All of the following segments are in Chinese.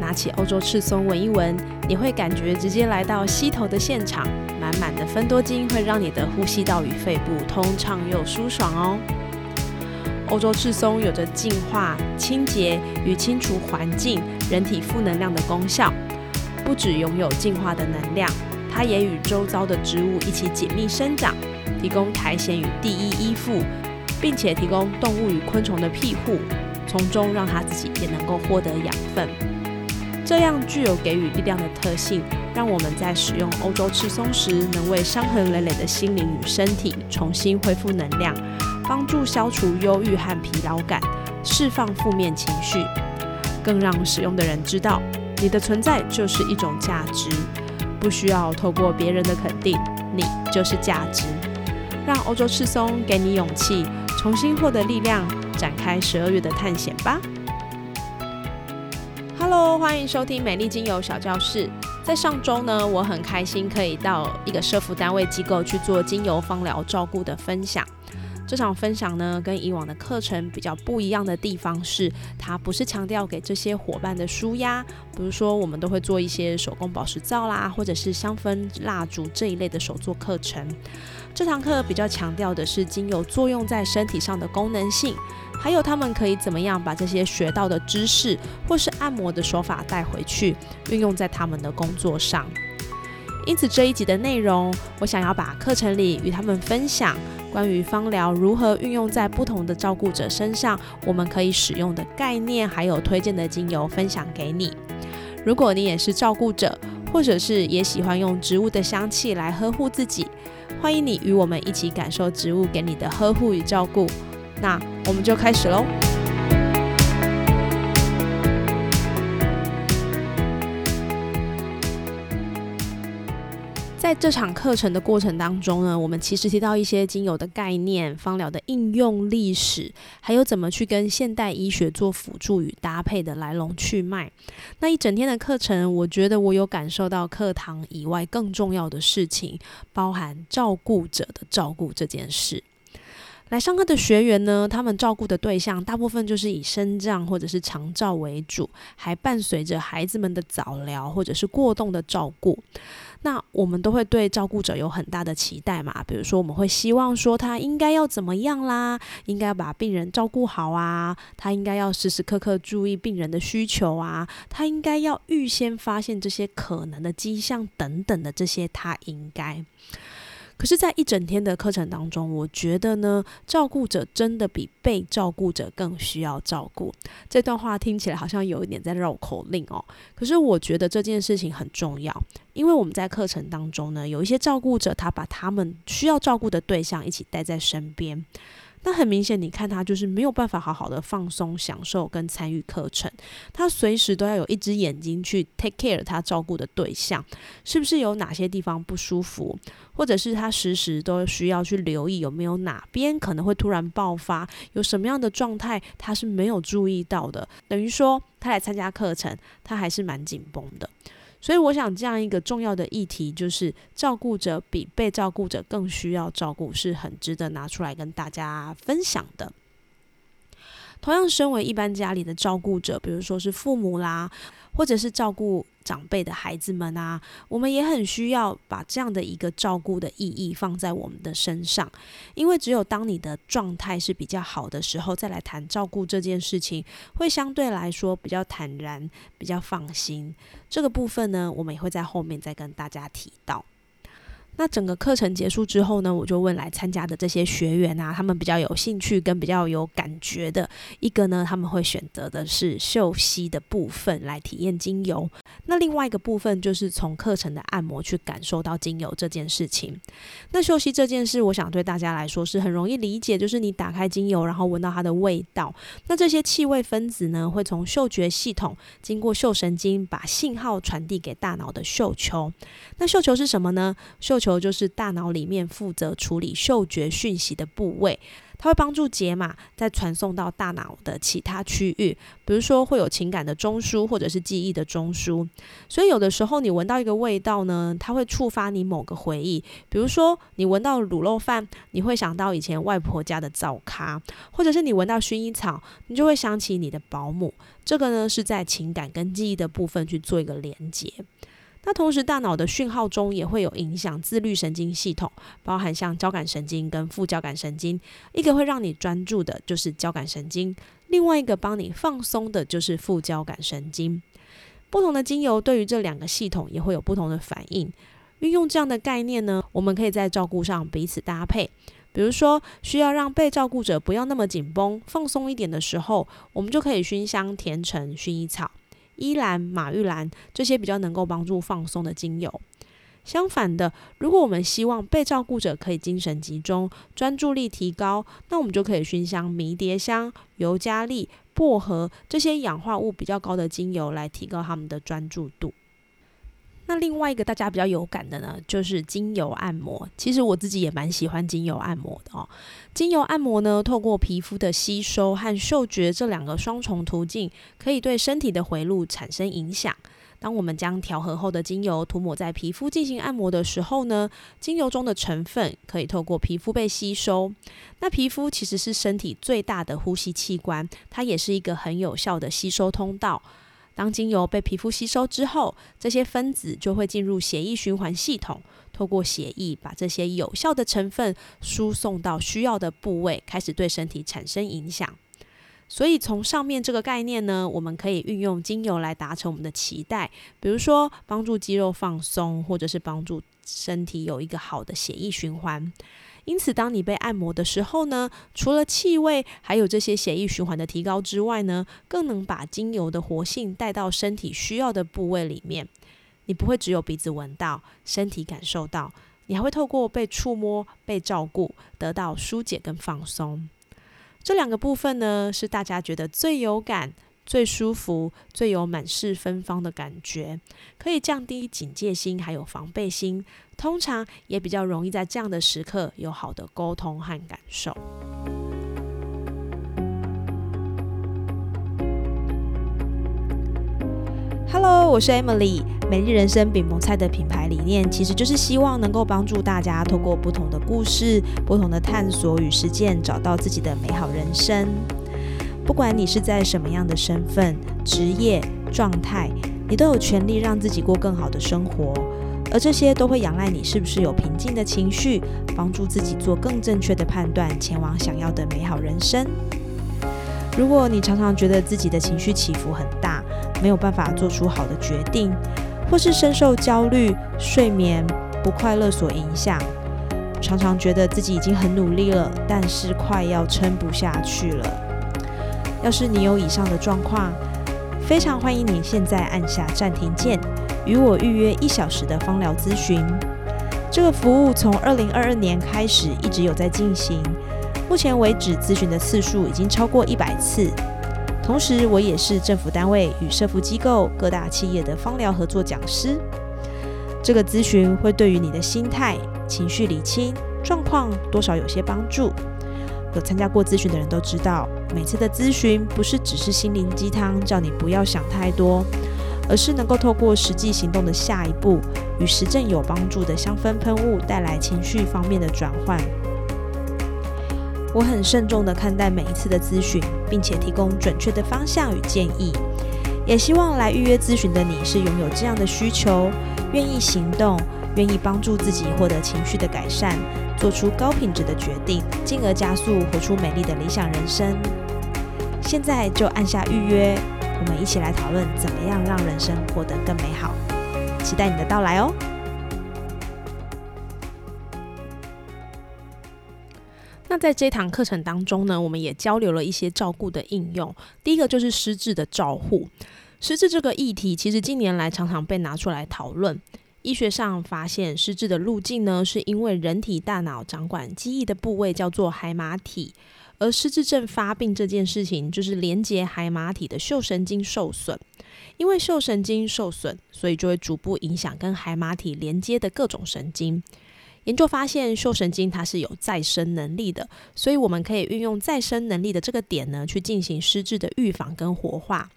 拿起欧洲赤松闻一闻，你会感觉直接来到溪头的现场，满满的芬多精会让你的呼吸道与肺部通畅又舒爽哦。欧洲赤松有着净化、清洁与清除环境、人体负能量的功效，不只拥有净化的能量，它也与周遭的植物一起紧密生长，提供苔藓与地衣依附，并且提供动物与昆虫的庇护，从中让它自己也能够获得养分。这样具有给予力量的特性，让我们在使用欧洲赤松时，能为伤痕累累的心灵与身体重新恢复能量，帮助消除忧郁和疲劳感，释放负面情绪，更让使用的人知道，你的存在就是一种价值，不需要透过别人的肯定，你就是价值。让欧洲赤松给你勇气，重新获得力量，展开十二月的探险吧。欢迎收听美丽精油小教室。在上周呢，我很开心可以到一个社服单位机构去做精油芳疗照顾的分享。这场分享呢，跟以往的课程比较不一样的地方是，它不是强调给这些伙伴的舒压，比如说我们都会做一些手工宝石皂啦，或者是香氛蜡烛这一类的手作课程。这堂课比较强调的是精油作用在身体上的功能性。还有他们可以怎么样把这些学到的知识或是按摩的手法带回去，运用在他们的工作上。因此这一集的内容，我想要把课程里与他们分享关于芳疗如何运用在不同的照顾者身上，我们可以使用的概念，还有推荐的精油分享给你。如果你也是照顾者，或者是也喜欢用植物的香气来呵护自己，欢迎你与我们一起感受植物给你的呵护与照顾。那我们就开始喽。在这场课程的过程当中呢，我们其实提到一些精油的概念、芳疗的应用历史，还有怎么去跟现代医学做辅助与搭配的来龙去脉。那一整天的课程，我觉得我有感受到课堂以外更重要的事情，包含照顾者的照顾这件事。来上课的学员呢，他们照顾的对象大部分就是以生长或者是长照为主，还伴随着孩子们的早疗或者是过动的照顾。那我们都会对照顾者有很大的期待嘛，比如说我们会希望说他应该要怎么样啦，应该把病人照顾好啊，他应该要时时刻刻注意病人的需求啊，他应该要预先发现这些可能的迹象等等的这些，他应该。可是，在一整天的课程当中，我觉得呢，照顾者真的比被照顾者更需要照顾。这段话听起来好像有一点在绕口令哦。可是，我觉得这件事情很重要，因为我们在课程当中呢，有一些照顾者，他把他们需要照顾的对象一起带在身边。那很明显，你看他就是没有办法好好的放松、享受跟参与课程，他随时都要有一只眼睛去 take care 他照顾的对象，是不是有哪些地方不舒服，或者是他时时都需要去留意有没有哪边可能会突然爆发，有什么样的状态他是没有注意到的，等于说他来参加课程，他还是蛮紧绷的。所以，我想这样一个重要的议题，就是照顾者比被照顾者更需要照顾，是很值得拿出来跟大家分享的。同样，身为一般家里的照顾者，比如说是父母啦，或者是照顾长辈的孩子们啊，我们也很需要把这样的一个照顾的意义放在我们的身上，因为只有当你的状态是比较好的时候，再来谈照顾这件事情，会相对来说比较坦然、比较放心。这个部分呢，我们也会在后面再跟大家提到。那整个课程结束之后呢，我就问来参加的这些学员啊，他们比较有兴趣跟比较有感觉的一个呢，他们会选择的是嗅吸的部分来体验精油。那另外一个部分就是从课程的按摩去感受到精油这件事情。那嗅吸这件事，我想对大家来说是很容易理解，就是你打开精油，然后闻到它的味道。那这些气味分子呢，会从嗅觉系统经过嗅神经，把信号传递给大脑的嗅球。那嗅球是什么呢？嗅球就是大脑里面负责处理嗅觉讯息的部位，它会帮助解码，再传送到大脑的其他区域，比如说会有情感的中枢或者是记忆的中枢。所以有的时候你闻到一个味道呢，它会触发你某个回忆，比如说你闻到卤肉饭，你会想到以前外婆家的灶咖，或者是你闻到薰衣草，你就会想起你的保姆。这个呢是在情感跟记忆的部分去做一个连接。那同时，大脑的讯号中也会有影响自律神经系统，包含像交感神经跟副交感神经。一个会让你专注的，就是交感神经；另外一个帮你放松的，就是副交感神经。不同的精油对于这两个系统也会有不同的反应。运用这样的概念呢，我们可以在照顾上彼此搭配。比如说，需要让被照顾者不要那么紧绷、放松一点的时候，我们就可以熏香甜橙、薰衣草。依兰、马玉兰这些比较能够帮助放松的精油。相反的，如果我们希望被照顾者可以精神集中、专注力提高，那我们就可以熏香迷迭香、尤加利、薄荷这些氧化物比较高的精油来提高他们的专注度。那另外一个大家比较有感的呢，就是精油按摩。其实我自己也蛮喜欢精油按摩的哦。精油按摩呢，透过皮肤的吸收和嗅觉这两个双重途径，可以对身体的回路产生影响。当我们将调和后的精油涂抹在皮肤进行按摩的时候呢，精油中的成分可以透过皮肤被吸收。那皮肤其实是身体最大的呼吸器官，它也是一个很有效的吸收通道。当精油被皮肤吸收之后，这些分子就会进入血液循环系统，透过血液把这些有效的成分输送到需要的部位，开始对身体产生影响。所以从上面这个概念呢，我们可以运用精油来达成我们的期待，比如说帮助肌肉放松，或者是帮助身体有一个好的血液循环。因此，当你被按摩的时候呢，除了气味，还有这些血液循环的提高之外呢，更能把精油的活性带到身体需要的部位里面。你不会只有鼻子闻到，身体感受到，你还会透过被触摸、被照顾，得到疏解跟放松。这两个部分呢，是大家觉得最有感。最舒服、最有满室芬芳的感觉，可以降低警戒心，还有防备心，通常也比较容易在这样的时刻有好的沟通和感受。Hello，我是 Emily，美丽人生饼萌菜的品牌理念其实就是希望能够帮助大家透过不同的故事、不同的探索与实践，找到自己的美好人生。不管你是在什么样的身份、职业状态，你都有权利让自己过更好的生活，而这些都会仰赖你是不是有平静的情绪，帮助自己做更正确的判断，前往想要的美好人生。如果你常常觉得自己的情绪起伏很大，没有办法做出好的决定，或是深受焦虑、睡眠不快乐所影响，常常觉得自己已经很努力了，但是快要撑不下去了。要是你有以上的状况，非常欢迎你现在按下暂停键，与我预约一小时的芳疗咨询。这个服务从二零二二年开始一直有在进行，目前为止咨询的次数已经超过一百次。同时，我也是政府单位与社福机构、各大企业的芳疗合作讲师。这个咨询会对于你的心态、情绪理清状况多少有些帮助。有参加过咨询的人都知道，每次的咨询不是只是心灵鸡汤，叫你不要想太多，而是能够透过实际行动的下一步，与实证有帮助的香氛喷雾带来情绪方面的转换。我很慎重的看待每一次的咨询，并且提供准确的方向与建议，也希望来预约咨询的你是拥有这样的需求，愿意行动，愿意帮助自己获得情绪的改善，做出高品质的决定，进而加速活出美丽的理想人生。现在就按下预约，我们一起来讨论怎么样让人生活得更美好。期待你的到来哦！那在这堂课程当中呢，我们也交流了一些照顾的应用。第一个就是失智的照护，失智这个议题其实近年来常常被拿出来讨论。医学上发现，失智的路径呢，是因为人体大脑掌管记忆的部位叫做海马体，而失智症发病这件事情，就是连接海马体的嗅神经受损。因为嗅神经受损，所以就会逐步影响跟海马体连接的各种神经。研究发现，嗅神经它是有再生能力的，所以我们可以运用再生能力的这个点呢，去进行失智的预防跟活化。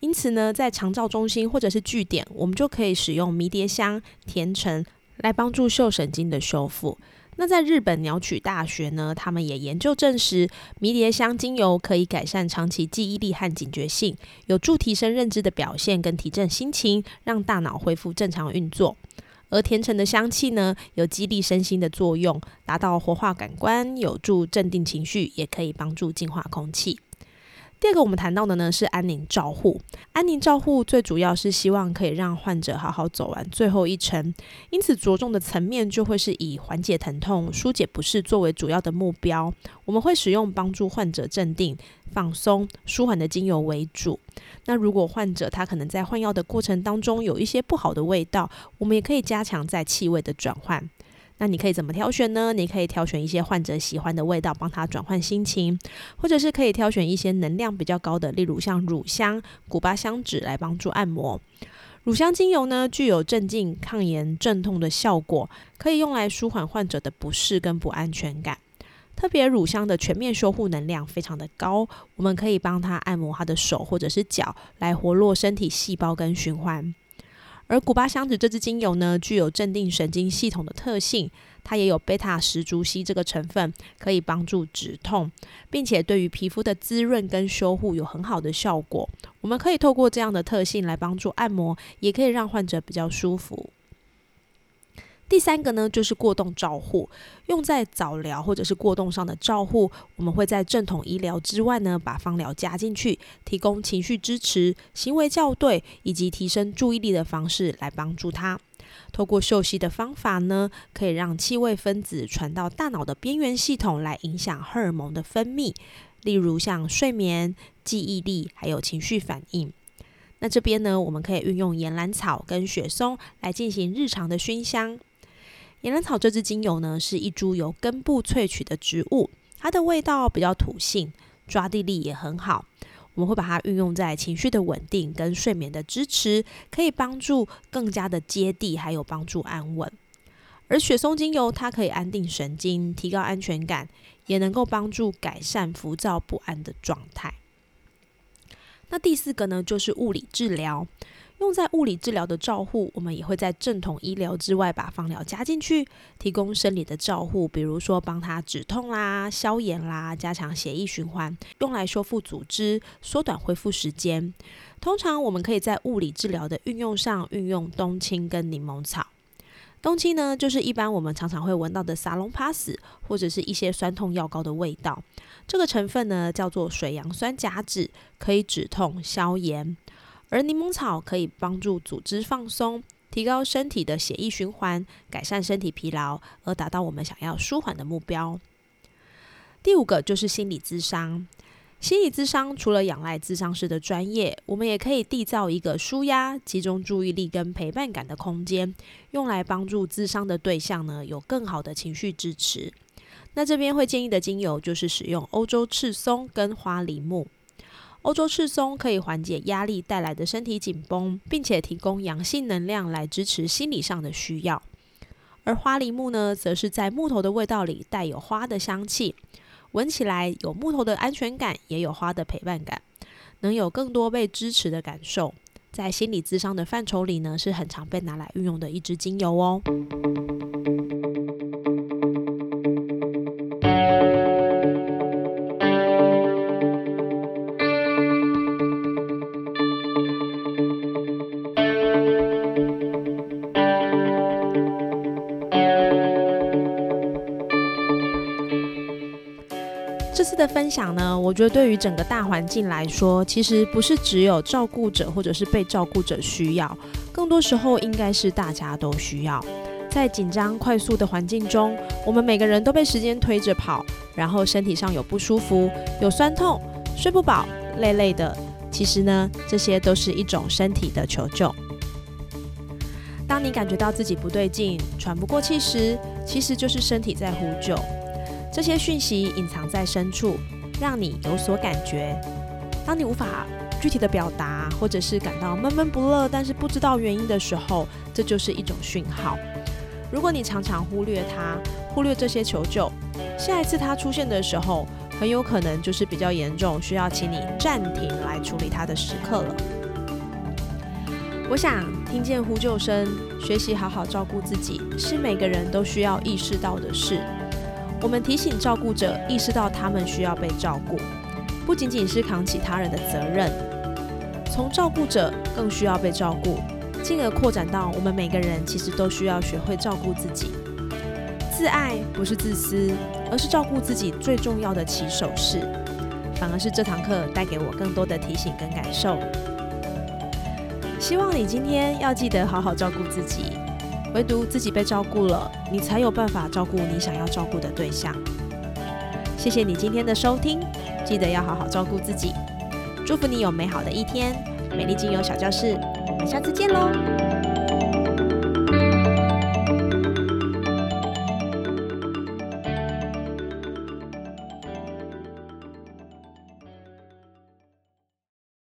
因此呢，在长照中心或者是据点，我们就可以使用迷迭香、甜橙来帮助嗅神经的修复。那在日本鸟取大学呢，他们也研究证实，迷迭香精油可以改善长期记忆力和警觉性，有助提升认知的表现跟提振心情，让大脑恢复正常运作。而甜橙的香气呢，有激励身心的作用，达到活化感官，有助镇定情绪，也可以帮助净化空气。第二个我们谈到的呢是安宁照护。安宁照护最主要是希望可以让患者好好走完最后一程，因此着重的层面就会是以缓解疼痛、疏解不适作为主要的目标。我们会使用帮助患者镇定、放松、舒缓的精油为主。那如果患者他可能在换药的过程当中有一些不好的味道，我们也可以加强在气味的转换。那你可以怎么挑选呢？你可以挑选一些患者喜欢的味道，帮他转换心情，或者是可以挑选一些能量比较高的，例如像乳香、古巴香脂来帮助按摩。乳香精油呢，具有镇静、抗炎、镇痛的效果，可以用来舒缓患者的不适跟不安全感。特别乳香的全面修护能量非常的高，我们可以帮他按摩他的手或者是脚，来活络身体细胞跟循环。而古巴香子这支精油呢，具有镇定神经系统的特性，它也有贝塔石竹烯这个成分，可以帮助止痛，并且对于皮肤的滋润跟修护有很好的效果。我们可以透过这样的特性来帮助按摩，也可以让患者比较舒服。第三个呢，就是过动照护，用在早疗或者是过动上的照护，我们会在正统医疗之外呢，把芳疗加进去，提供情绪支持、行为校对以及提升注意力的方式来帮助他。透过嗅吸的方法呢，可以让气味分子传到大脑的边缘系统，来影响荷尔蒙的分泌，例如像睡眠、记忆力还有情绪反应。那这边呢，我们可以运用岩兰草跟雪松来进行日常的熏香。岩兰草这支精油呢，是一株由根部萃取的植物，它的味道比较土性，抓地力也很好。我们会把它运用在情绪的稳定跟睡眠的支持，可以帮助更加的接地，还有帮助安稳。而雪松精油它可以安定神经，提高安全感，也能够帮助改善浮躁不安的状态。那第四个呢，就是物理治疗。用在物理治疗的照护，我们也会在正统医疗之外把芳疗加进去，提供生理的照护，比如说帮他止痛啦、消炎啦、加强血液循环，用来修复组织、缩短恢复时间。通常我们可以在物理治疗的运用上运用冬青跟柠檬草。冬青呢，就是一般我们常常会闻到的沙龙帕斯或者是一些酸痛药膏的味道。这个成分呢叫做水杨酸甲酯，可以止痛消炎。而柠檬草可以帮助组织放松，提高身体的血液循环，改善身体疲劳，而达到我们想要舒缓的目标。第五个就是心理咨商。心理咨商除了仰赖咨商师的专业，我们也可以缔造一个舒压、集中注意力跟陪伴感的空间，用来帮助咨商的对象呢有更好的情绪支持。那这边会建议的精油就是使用欧洲赤松跟花梨木。欧洲赤松可以缓解压力带来的身体紧绷，并且提供阳性能量来支持心理上的需要。而花梨木呢，则是在木头的味道里带有花的香气，闻起来有木头的安全感，也有花的陪伴感，能有更多被支持的感受。在心理咨商的范畴里呢，是很常被拿来运用的一支精油哦。次的分享呢，我觉得对于整个大环境来说，其实不是只有照顾者或者是被照顾者需要，更多时候应该是大家都需要。在紧张快速的环境中，我们每个人都被时间推着跑，然后身体上有不舒服、有酸痛、睡不饱、累累的，其实呢，这些都是一种身体的求救。当你感觉到自己不对劲、喘不过气时，其实就是身体在呼救。这些讯息隐藏在深处，让你有所感觉。当你无法具体的表达，或者是感到闷闷不乐，但是不知道原因的时候，这就是一种讯号。如果你常常忽略它，忽略这些求救，下一次它出现的时候，很有可能就是比较严重，需要请你暂停来处理它的时刻了。我想听见呼救声，学习好好照顾自己，是每个人都需要意识到的事。我们提醒照顾者意识到他们需要被照顾，不仅仅是扛起他人的责任，从照顾者更需要被照顾，进而扩展到我们每个人其实都需要学会照顾自己。自爱不是自私，而是照顾自己最重要的起手式。反而是这堂课带给我更多的提醒跟感受。希望你今天要记得好好照顾自己，唯独自己被照顾了，你才有办法照顾你想要照顾的对象。谢谢你今天的收听，记得要好好照顾自己，祝福你有美好的一天。美丽精油小教室，我们下次见喽。